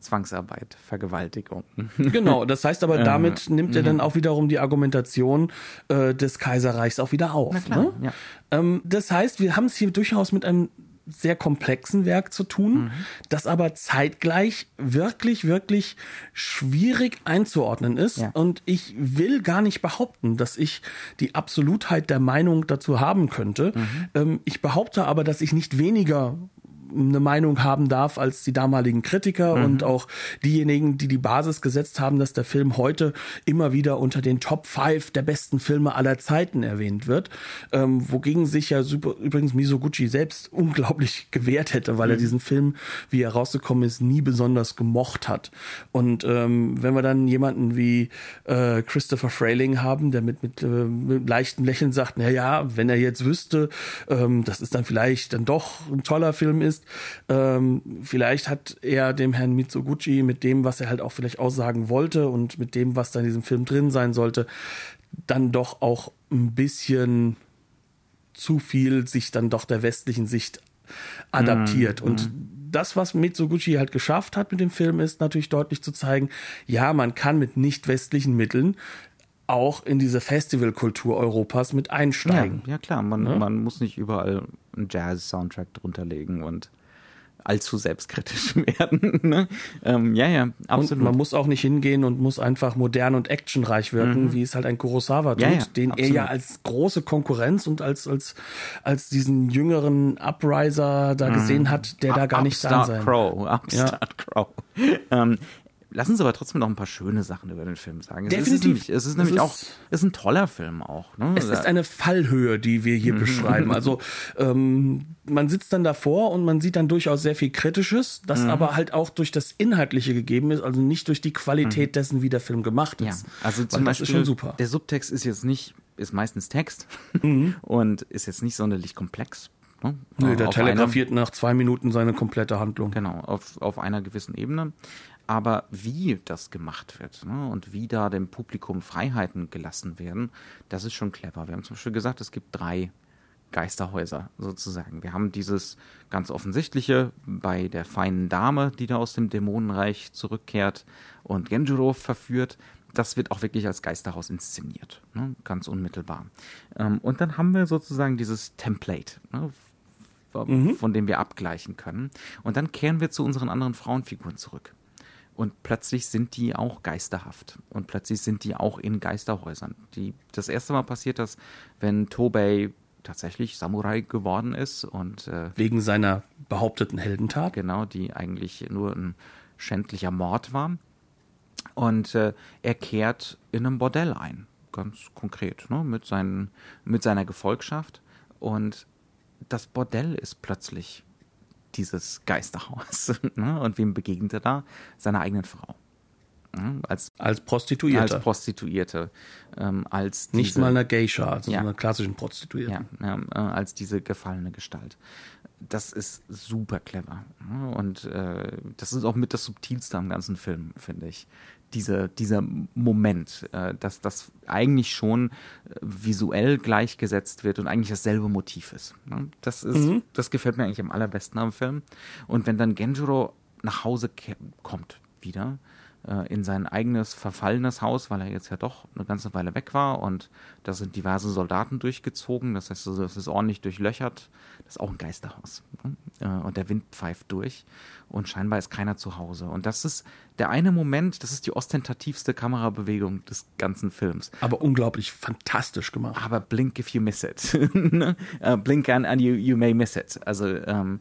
Zwangsarbeit, Vergewaltigung. Genau, das heißt aber, damit nimmt er dann mhm. auch wiederum die Argumentation äh, des Kaiserreichs auch wieder auf. Klar, ne? ja. ähm, das heißt, wir haben es hier durchaus mit einem sehr komplexen Werk zu tun, mhm. das aber zeitgleich wirklich, wirklich schwierig einzuordnen ist. Ja. Und ich will gar nicht behaupten, dass ich die Absolutheit der Meinung dazu haben könnte. Mhm. Ähm, ich behaupte aber, dass ich nicht weniger eine Meinung haben darf als die damaligen Kritiker mhm. und auch diejenigen, die die Basis gesetzt haben, dass der Film heute immer wieder unter den Top 5 der besten Filme aller Zeiten erwähnt wird. Ähm, wogegen sich ja super, übrigens Misoguchi selbst unglaublich gewehrt hätte, weil mhm. er diesen Film, wie er rausgekommen ist, nie besonders gemocht hat. Und ähm, wenn wir dann jemanden wie äh, Christopher Frayling haben, der mit, mit, äh, mit leichtem Lächeln sagt, na ja, wenn er jetzt wüsste, ähm, dass es dann vielleicht dann doch ein toller Film ist, ist. Ähm, vielleicht hat er dem Herrn Mitsuguchi mit dem, was er halt auch vielleicht aussagen wollte und mit dem, was da in diesem Film drin sein sollte, dann doch auch ein bisschen zu viel sich dann doch der westlichen Sicht adaptiert. Mm, und mm. das, was Mitsuguchi halt geschafft hat mit dem Film, ist natürlich deutlich zu zeigen, ja, man kann mit nicht westlichen Mitteln auch in diese Festivalkultur Europas mit einsteigen. Ja, ja klar, man, ja? man muss nicht überall einen Jazz-Soundtrack drunter legen und allzu selbstkritisch werden. ne? ähm, ja, ja, absolut. Und man muss auch nicht hingehen und muss einfach modern und actionreich wirken, mhm. wie es halt ein Kurosawa tut, ja, ja, den absolut. er ja als große Konkurrenz und als, als, als diesen jüngeren Upriser da mhm. gesehen hat, der da gar nicht sein sein. Crow, Upstart ja. Crow. ähm, Lass uns aber trotzdem noch ein paar schöne Sachen über den Film sagen. Es Definitiv. Ist nämlich, es ist nämlich es ist, auch, es ist ein toller Film auch. Ne? Es ist eine Fallhöhe, die wir hier mhm. beschreiben. Also ähm, man sitzt dann davor und man sieht dann durchaus sehr viel Kritisches, das mhm. aber halt auch durch das Inhaltliche gegeben ist, also nicht durch die Qualität mhm. dessen, wie der Film gemacht ist. Ja, also zum Beispiel, ist schon super. der Subtext ist jetzt nicht, ist meistens Text mhm. und ist jetzt nicht sonderlich komplex. Ne? Nö, der telegrafiert nach zwei Minuten seine komplette Handlung. Genau, auf, auf einer gewissen Ebene Aber wie das gemacht wird ne, und wie da dem Publikum Freiheiten gelassen werden, das ist schon clever. Wir haben zum Beispiel gesagt, es gibt drei Geisterhäuser sozusagen. Wir haben dieses ganz offensichtliche bei der feinen Dame, die da aus dem Dämonenreich zurückkehrt und Genjuro verführt. Das wird auch wirklich als Geisterhaus inszeniert, ne? ganz unmittelbar. Ähm, und dann haben wir sozusagen dieses Template, ne? mhm. von dem wir abgleichen können. Und dann kehren wir zu unseren anderen Frauenfiguren zurück. Und plötzlich sind die auch geisterhaft. Und plötzlich sind die auch in Geisterhäusern. Die, das erste Mal passiert das, wenn Tobey tatsächlich Samurai geworden ist und äh, wegen seiner behaupteten Heldentat. Genau, die eigentlich nur ein schändlicher Mord war. Und äh, er kehrt in einem Bordell ein, ganz konkret, ne, mit, seinen, mit seiner Gefolgschaft. Und das Bordell ist plötzlich dieses Geisterhaus. ne? Und wem begegnet er da? Seiner eigenen Frau. Als, als Prostituierte. Als Prostituierte. Ähm, als diese, Nicht mal eine Geisha, also ja, einer klassischen Prostituierte. Ja, äh, als diese gefallene Gestalt. Das ist super clever. Und äh, das ist auch mit das Subtilste am ganzen Film, finde ich. Diese, dieser Moment, äh, dass das eigentlich schon äh, visuell gleichgesetzt wird und eigentlich dasselbe Motiv ist. Ne? Das ist, mhm. das gefällt mir eigentlich am allerbesten am Film. Und wenn dann Genjuro nach Hause kommt wieder, in sein eigenes verfallenes Haus, weil er jetzt ja doch eine ganze Weile weg war und da sind diverse Soldaten durchgezogen, das heißt, es ist ordentlich durchlöchert. Das ist auch ein Geisterhaus. Ne? Äh, und der Wind pfeift durch und scheinbar ist keiner zu Hause. Und das ist der eine Moment, das ist die ostentativste Kamerabewegung des ganzen Films. Aber unglaublich fantastisch gemacht. Aber blink if you miss it. Ne? Äh, blink and, and you, you may miss it. Also ähm,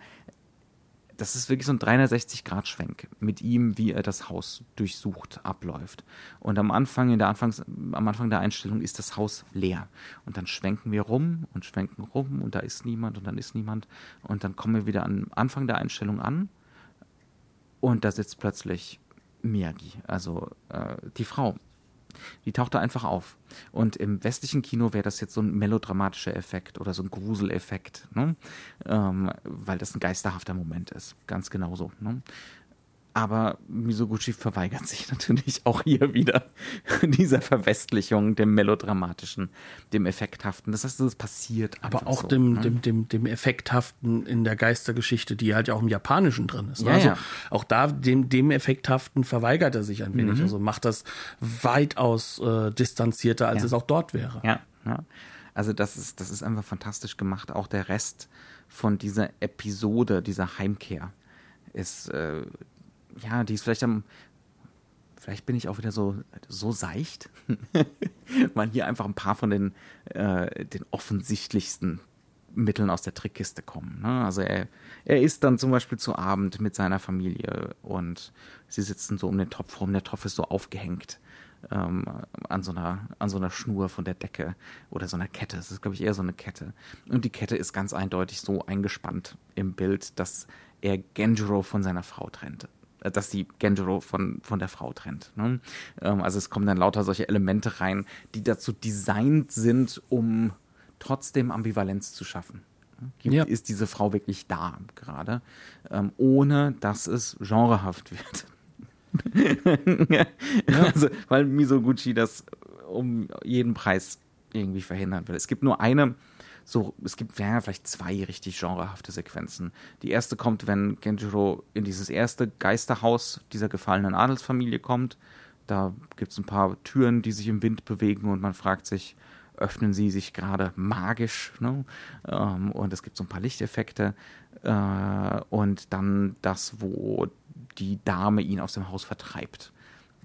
das ist wirklich so ein 360-Grad-Schwenk mit ihm, wie er das Haus durchsucht, abläuft. Und am Anfang, in der Anfangs, am Anfang der Einstellung ist das Haus leer. Und dann schwenken wir rum und schwenken rum und da ist niemand und dann ist niemand. Und dann kommen wir wieder am Anfang der Einstellung an und da sitzt plötzlich Miyagi, also äh, die Frau die taucht da einfach auf. Und im westlichen Kino wäre das jetzt so ein melodramatischer Effekt oder so ein Gruseleffekt, ne? ähm, weil das ein geisterhafter Moment ist. Ganz genauso. Ne? Aber Misoguchi verweigert sich natürlich auch hier wieder dieser Verwestlichung, dem melodramatischen, dem effekthaften. Das heißt, das passiert. Aber auch so, dem, ne? dem, dem, dem effekthaften in der Geistergeschichte, die halt ja auch im Japanischen drin ist. Ne? Ja, also ja. auch da dem, dem effekthaften verweigert er sich ein wenig. Mhm. Also macht das weitaus äh, distanzierter, als ja. es auch dort wäre. Ja, ja. Also das ist, das ist einfach fantastisch gemacht. Auch der Rest von dieser Episode, dieser Heimkehr ist äh, ja, die ist vielleicht am, vielleicht bin ich auch wieder so, so seicht, weil hier einfach ein paar von den, äh, den offensichtlichsten Mitteln aus der Trickkiste kommen. Ne? Also er, er isst dann zum Beispiel zu Abend mit seiner Familie und sie sitzen so um den Topf rum, der Topf ist so aufgehängt ähm, an, so einer, an so einer Schnur von der Decke oder so einer Kette. Das ist, glaube ich, eher so eine Kette. Und die Kette ist ganz eindeutig so eingespannt im Bild, dass er Genjuro von seiner Frau trennt. Äh, dass die Genjuro von, von der Frau trennt. Ne? Ähm, also es kommen dann lauter solche Elemente rein, die dazu designt sind, um trotzdem Ambivalenz zu schaffen. Gibt, ja. Ist diese Frau wirklich da gerade, ähm, ohne dass es genrehaft wird. ja. also, weil Misoguchi das um jeden Preis irgendwie verhindern will. Es gibt nur eine so, es gibt ja, vielleicht zwei richtig genrehafte Sequenzen. Die erste kommt, wenn Genjiro in dieses erste Geisterhaus dieser gefallenen Adelsfamilie kommt. Da gibt es ein paar Türen, die sich im Wind bewegen und man fragt sich, öffnen sie sich gerade magisch? Ne? Ähm, und es gibt so ein paar Lichteffekte. Äh, und dann das, wo die Dame ihn aus dem Haus vertreibt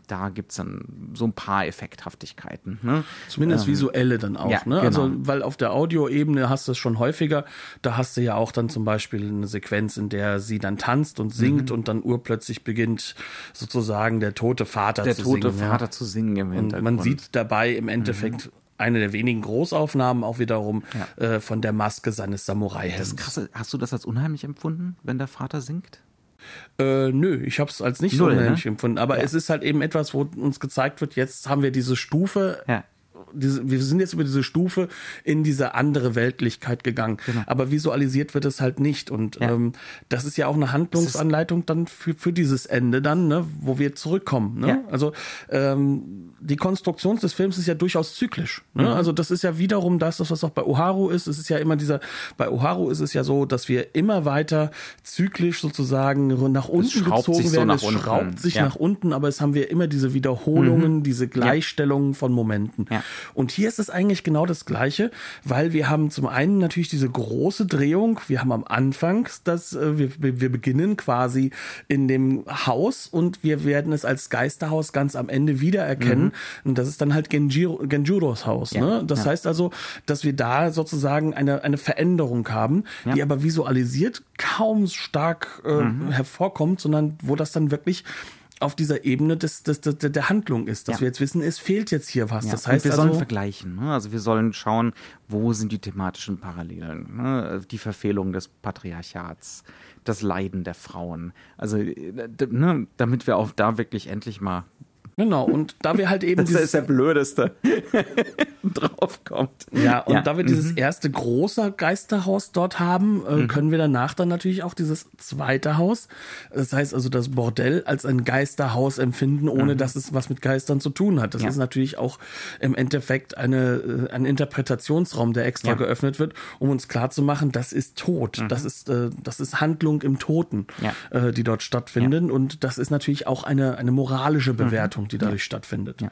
da gibt es dann so ein paar Effekthaftigkeiten. Ne? Zumindest ähm, visuelle dann auch. Ja, ne? Genau. Also, weil auf der Audioebene hast du es schon häufiger. Da hast du ja auch dann zum Beispiel eine Sequenz, in der sie dann tanzt und singt mhm. und dann urplötzlich beginnt sozusagen der tote Vater der zu singen. Der tote Vater ja. zu singen im Und man sieht dabei im Endeffekt mhm eine der wenigen Großaufnahmen auch wiederum ja. äh, von der Maske seines Samurai. Das krasse. Hast du das als unheimlich empfunden, wenn der Vater singt? Äh, nö, ich habe es als nicht Null, so ne? empfunden. Aber ja. es ist halt eben etwas, wo uns gezeigt wird, jetzt haben wir diese Stufe. Ja. Diese, wir sind jetzt über diese Stufe in diese andere Weltlichkeit gegangen. Genau. Aber visualisiert wird es halt nicht. Und ja. ähm, das ist ja auch eine Handlungsanleitung dann für, für dieses Ende dann, ne, wo wir zurückkommen. Ne? Ja. Also ähm, die Konstruktion des Films ist ja durchaus zyklisch. Ne? Mhm. Also das ist ja wiederum das, was auch bei Oharu ist. Es ist ja immer dieser, bei Oharu ist es ja so, dass wir immer weiter zyklisch sozusagen nach unten gezogen werden. So es schraubt sich ja. nach unten, aber es haben wir immer diese Wiederholungen, mhm. diese Gleichstellungen von Momenten. Ja. Und hier ist es eigentlich genau das Gleiche, weil wir haben zum einen natürlich diese große Drehung. Wir haben am Anfang das, äh, wir, wir beginnen quasi in dem Haus und wir werden es als Geisterhaus ganz am Ende wiedererkennen. Mhm. Und das ist dann halt Genjiro, Genjuros Haus. Ne? Das heißt also, dass wir da sozusagen eine, eine Veränderung haben, die aber visualisiert kaum stark äh, mhm. hervorkommt, sondern wo das dann wirklich auf dieser Ebene des, des, des, der Handlung ist, dass ja. wir jetzt wissen, es fehlt jetzt hier was. Ja. Das heißt, und wir also, sollen vergleichen. Ne? Also wir sollen schauen, wo sind die thematischen Parallelen. Ne? Die Verfehlung des Patriarchats, das Leiden der Frauen. Also äh, ne, damit wir auch da wirklich endlich mal Genau, und da wir halt eben. das ist der Blödeste. draufkommt. Ja, und ja. da wir mhm. dieses erste große Geisterhaus dort haben, äh, mhm. können wir danach dann natürlich auch dieses zweite Haus, das heißt also das Bordell, als ein Geisterhaus empfinden, ohne mhm. dass es was mit Geistern zu tun hat. Das ja. ist natürlich auch im Endeffekt eine, äh, ein Interpretationsraum, der extra ja. geöffnet wird, um uns klarzumachen, das ist tot. Mhm. Das ist, äh, das ist Handlung im Toten, äh, die dort stattfinden. Und das ist natürlich auch eine, eine moralische mhm. Bewertung die dadurch stattfindet.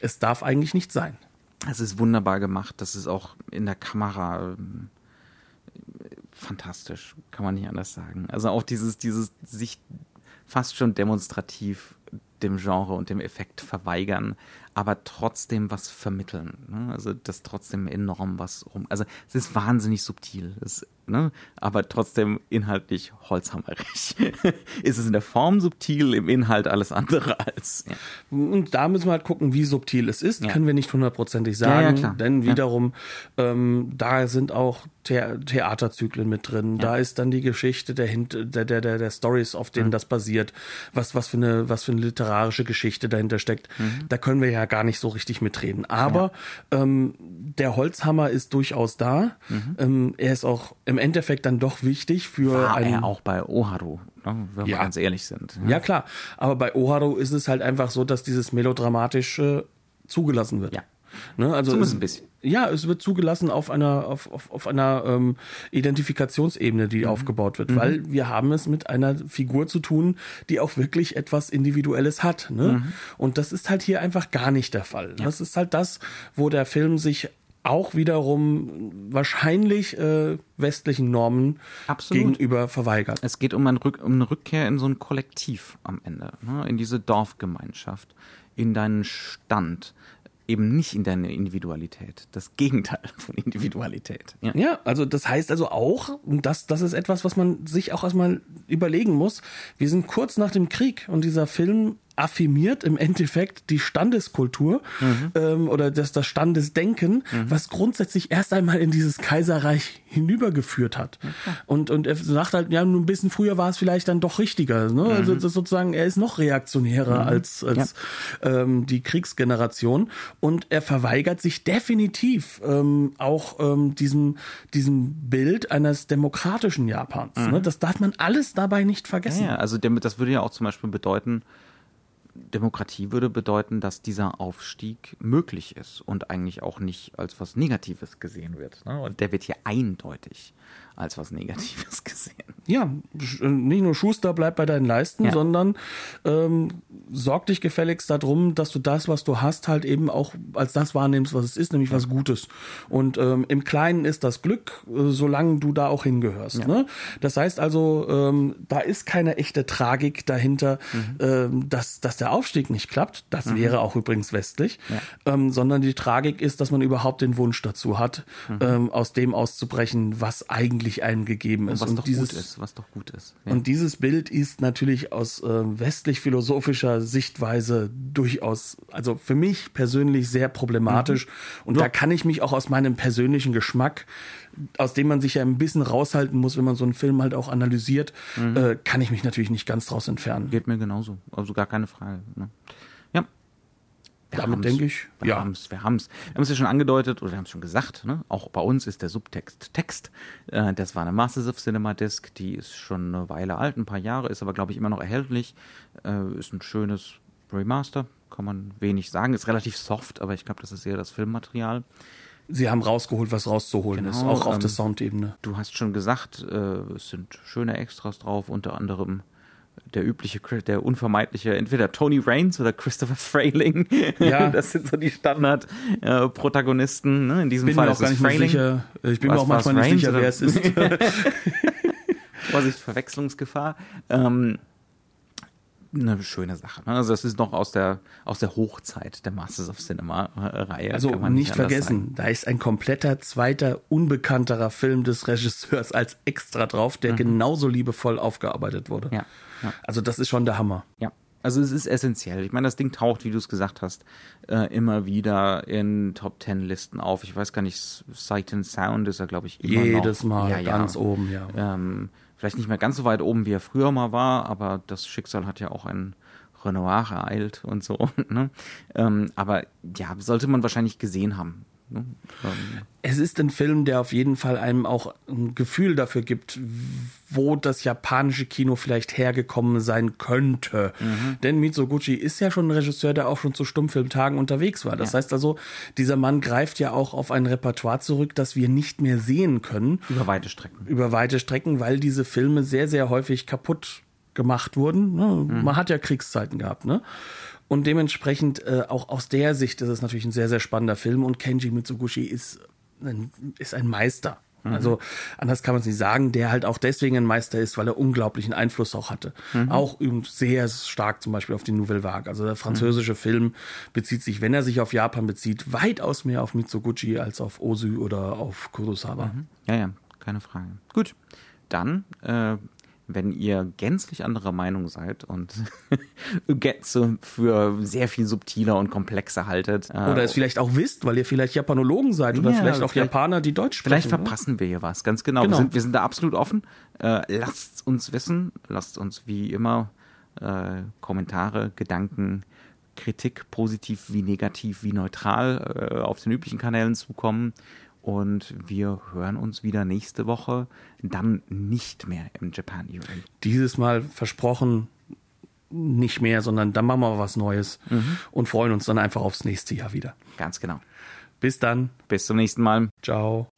Es darf eigentlich nicht sein. Es ist wunderbar gemacht. Das ist auch in der Kamera äh, fantastisch, kann man nicht anders sagen. Also auch dieses, dieses sich fast schon demonstrativ dem Genre und dem Effekt verweigern, aber trotzdem was vermitteln. Ne? Also das trotzdem enorm was rum. Also es ist wahnsinnig subtil. Es ne? aber trotzdem inhaltlich holzhammerig. ist es in der Form subtil, im Inhalt alles andere als. Ja. Und da müssen wir halt gucken, wie subtil es ist. Ja. Können wir nicht hundertprozentig sagen, ja, denn wiederum, ähm, da sind auch The Theaterzyklen mit drin. Da ist dann die Geschichte der, der, der, der, der Stories, auf denen das basiert, was, was, für eine, was für eine literarische Geschichte dahinter steckt. Mhm. Da können wir ja gar nicht so richtig mitreden. Aber ähm, der Holzhammer ist durchaus da. Mhm. Ähm, er ist auch im Endeffekt dann doch wichtig für War einen, er auch bei Oharu, ne, wenn ja. wir ganz ehrlich sind. Ja. ja. klar. Aber bei Oharu ist es halt einfach so, dass dieses melodramatische zugelassen wird. Ja. Ne, also Zumindest ein bisschen. Ja, es wird zugelassen auf einer auf, auf, auf einer ähm, Identifikationsebene, die mhm. aufgebaut wird, mhm. weil wir haben es mit einer Figur zu tun, die auch wirklich etwas Individuelles hat. Ne? Mhm. Und das ist halt hier einfach gar nicht der Fall. Ja. Das ist halt das, wo der Film sich auch wiederum wahrscheinlich äh, westlichen Normen Absolut. gegenüber verweigert. Es geht um, ein Rück, um eine Rückkehr in so ein Kollektiv am Ende, ne? in diese Dorfgemeinschaft, in deinen Stand eben nicht in deine Individualität. Das Gegenteil von Individualität. Ja, ja also das heißt also auch, und das, das ist etwas, was man sich auch erstmal überlegen muss. Wir sind kurz nach dem Krieg und dieser Film affirmiert im Endeffekt die Standeskultur mhm. ähm, oder das, das Standesdenken, mhm. was grundsätzlich erst einmal in dieses Kaiserreich hinübergeführt hat. Okay. Und, und er sagt halt, ja, nur ein bisschen früher war es vielleicht dann doch richtiger. Ne? Also mhm. Also das sozusagen, er ist noch reaktionärer mhm. als, als ja. ähm, die Kriegsgeneration und er verweigert sich definitiv ähm, auch ähm, diesem, diesem Bild eines demokratischen Japans. Ne? Mhm. Das darf man alles dabei nicht vergessen. Ja, also das würde ja auch zum Beispiel bedeuten, Demokratie würde bedeuten, dass dieser Aufstieg möglich ist und eigentlich auch nicht als was Negatives gesehen wird. Ne? Und der wird hier eindeutig als was Negatives gesehen. Ja, äh, nicht nur Schuster bleibt bei deinen Leisten, ja. sondern ähm, sorg dich gefälligst darum, dass du das, was du hast, halt eben auch als das wahrnimmst, was es ist, nämlich ja. was Gutes. Und ähm, im Kleinen ist das Glück, äh, solange du da auch hingehörst. Ja. Ne? Das heißt also, ähm, da ist keine echte Tragik dahinter, mhm. ähm, dass, dass der Aufstieg nicht klappt. Das mhm. wäre auch übrigens westlich. Ähm, sondern die Tragik ist, dass man überhaupt den Wunsch dazu hat, mhm. ähm, aus dem auszubrechen, was eigentlich eigentlich einem gegeben ist. Und was und doch dieses, gut ist, was doch gut ist. Ja. Und dieses Bild ist natürlich aus äh, westlich-philosophischer Sichtweise durchaus, also für mich persönlich sehr problematisch. Mhm. Und ja. da kann ich mich auch aus meinem persönlichen Geschmack, aus dem man sich ja ein bisschen raushalten muss, wenn man so einen Film halt auch analysiert, mhm. äh, kann ich mich natürlich nicht ganz draus entfernen. Geht mir genauso, also gar keine Frage. Ne? Damit denke ich, wir ja. haben's, wir haben's. Wir haben es ja schon angedeutet oder wir haben es schon gesagt, ne? auch bei uns ist der Subtext Text. Äh, das war eine Masters of Cinema Disc, die ist schon eine Weile alt, ein paar Jahre, ist aber glaube ich immer noch erhältlich. Äh, ist ein schönes Remaster, kann man wenig sagen. Ist relativ soft, aber ich glaube, das ist eher das Filmmaterial. Sie haben rausgeholt, was rauszuholen ist, Genau, auch auf ähm, der Soundebene. Du hast schon gesagt, äh, es sind schöne Extras drauf, unter anderem der übliche, der unvermeidliche, entweder Tony Raines oder Christopher Frayling. Ja. Das sind so die Standard-Protagonisten. ne? In diesem Bin Fall ist es Frayling. sicher. Ich bin Was- mir auch manchmal nicht Rains sicher, oder- wer es ist. Vorsicht, Verwechslungsgefahr. Ähm, eine schöne Sache. Ne? Also das ist noch aus der, aus der Hochzeit der Masters of Cinema-Reihe. Also nicht anders vergessen, sagen. da ist ein kompletter zweiter, unbekannterer Film des Regisseurs als extra drauf, der genauso liebevoll aufgearbeitet wurde. Mhm. Ja, ja. Also das ist schon der Hammer. Ja, also es ist essentiell. Ich meine, das Ding taucht, wie du es gesagt hast, äh, immer wieder in Top Ten Listen auf. Ich weiß gar nicht, Sight and Sound ist er, glaube ich, immer Jedes noch. Mal ja, ja. ganz oben, ja. Ähm, vielleicht nicht mehr ganz so weit oben, wie er früher mal war, aber das Schicksal hat ja auch ein Renoir ereilt und so. Ne? Ähm, aber ja, sollte man wahrscheinlich gesehen haben. Ne? Ähm, Es ist ein Film, der auf jeden Fall einem auch ein Gefühl dafür gibt, wo das japanische Kino vielleicht hergekommen sein könnte. Mhm. Denn Mizoguchi ist ja schon ein Regisseur, der auch schon zu Stummfilmtagen unterwegs war. Das Ja. heißt also, dieser Mann greift ja auch auf ein Repertoire zurück, das wir nicht mehr sehen können. über weite Strecken. über weite Strecken, weil diese Filme sehr, sehr häufig kaputt gemacht wurden. Ne? Mhm. Man hat ja Kriegszeiten gehabt, ne? Und dementsprechend äh, auch aus der Sicht ist es natürlich ein sehr, sehr spannender Film und Kenji Mitsuguchi ist ein, ist ein Meister. Mhm. Also anders kann man es nicht sagen, der halt auch deswegen ein Meister ist, weil er unglaublichen Einfluss auch hatte. Mhm. Auch sehr stark zum Beispiel auf die Nouvelle Vague. Also der französische Mhm. Film bezieht sich, wenn er sich auf Japan bezieht, weitaus mehr auf Mitsuguchi als auf Ozu oder auf Kurosawa. Ja, ja, keine Frage. Gut, dann, äh, wenn ihr gänzlich anderer Meinung seid und Getze für sehr viel subtiler und komplexer haltet, äh, Oder es vielleicht auch wisst, weil ihr vielleicht Japanologen seid oder Ja, vielleicht auch vielleicht- Japaner, die Deutsch sprechen. Vielleicht verpassen wir hier was, ganz genau. Genau. Wir, sind, wir sind da absolut offen. Äh, lasst uns wissen, lasst uns wie immer äh, Kommentare, Gedanken, Kritik, positiv wie negativ wie neutral äh, auf den üblichen Kanälen zukommen. Und wir hören uns wieder nächste Woche, dann nicht mehr im Japan Event. Dieses Mal versprochen nicht mehr, sondern dann machen wir was Neues Mhm. und freuen uns dann einfach aufs nächste Jahr wieder. Ganz genau. Bis dann. Bis zum nächsten Mal. Ciao.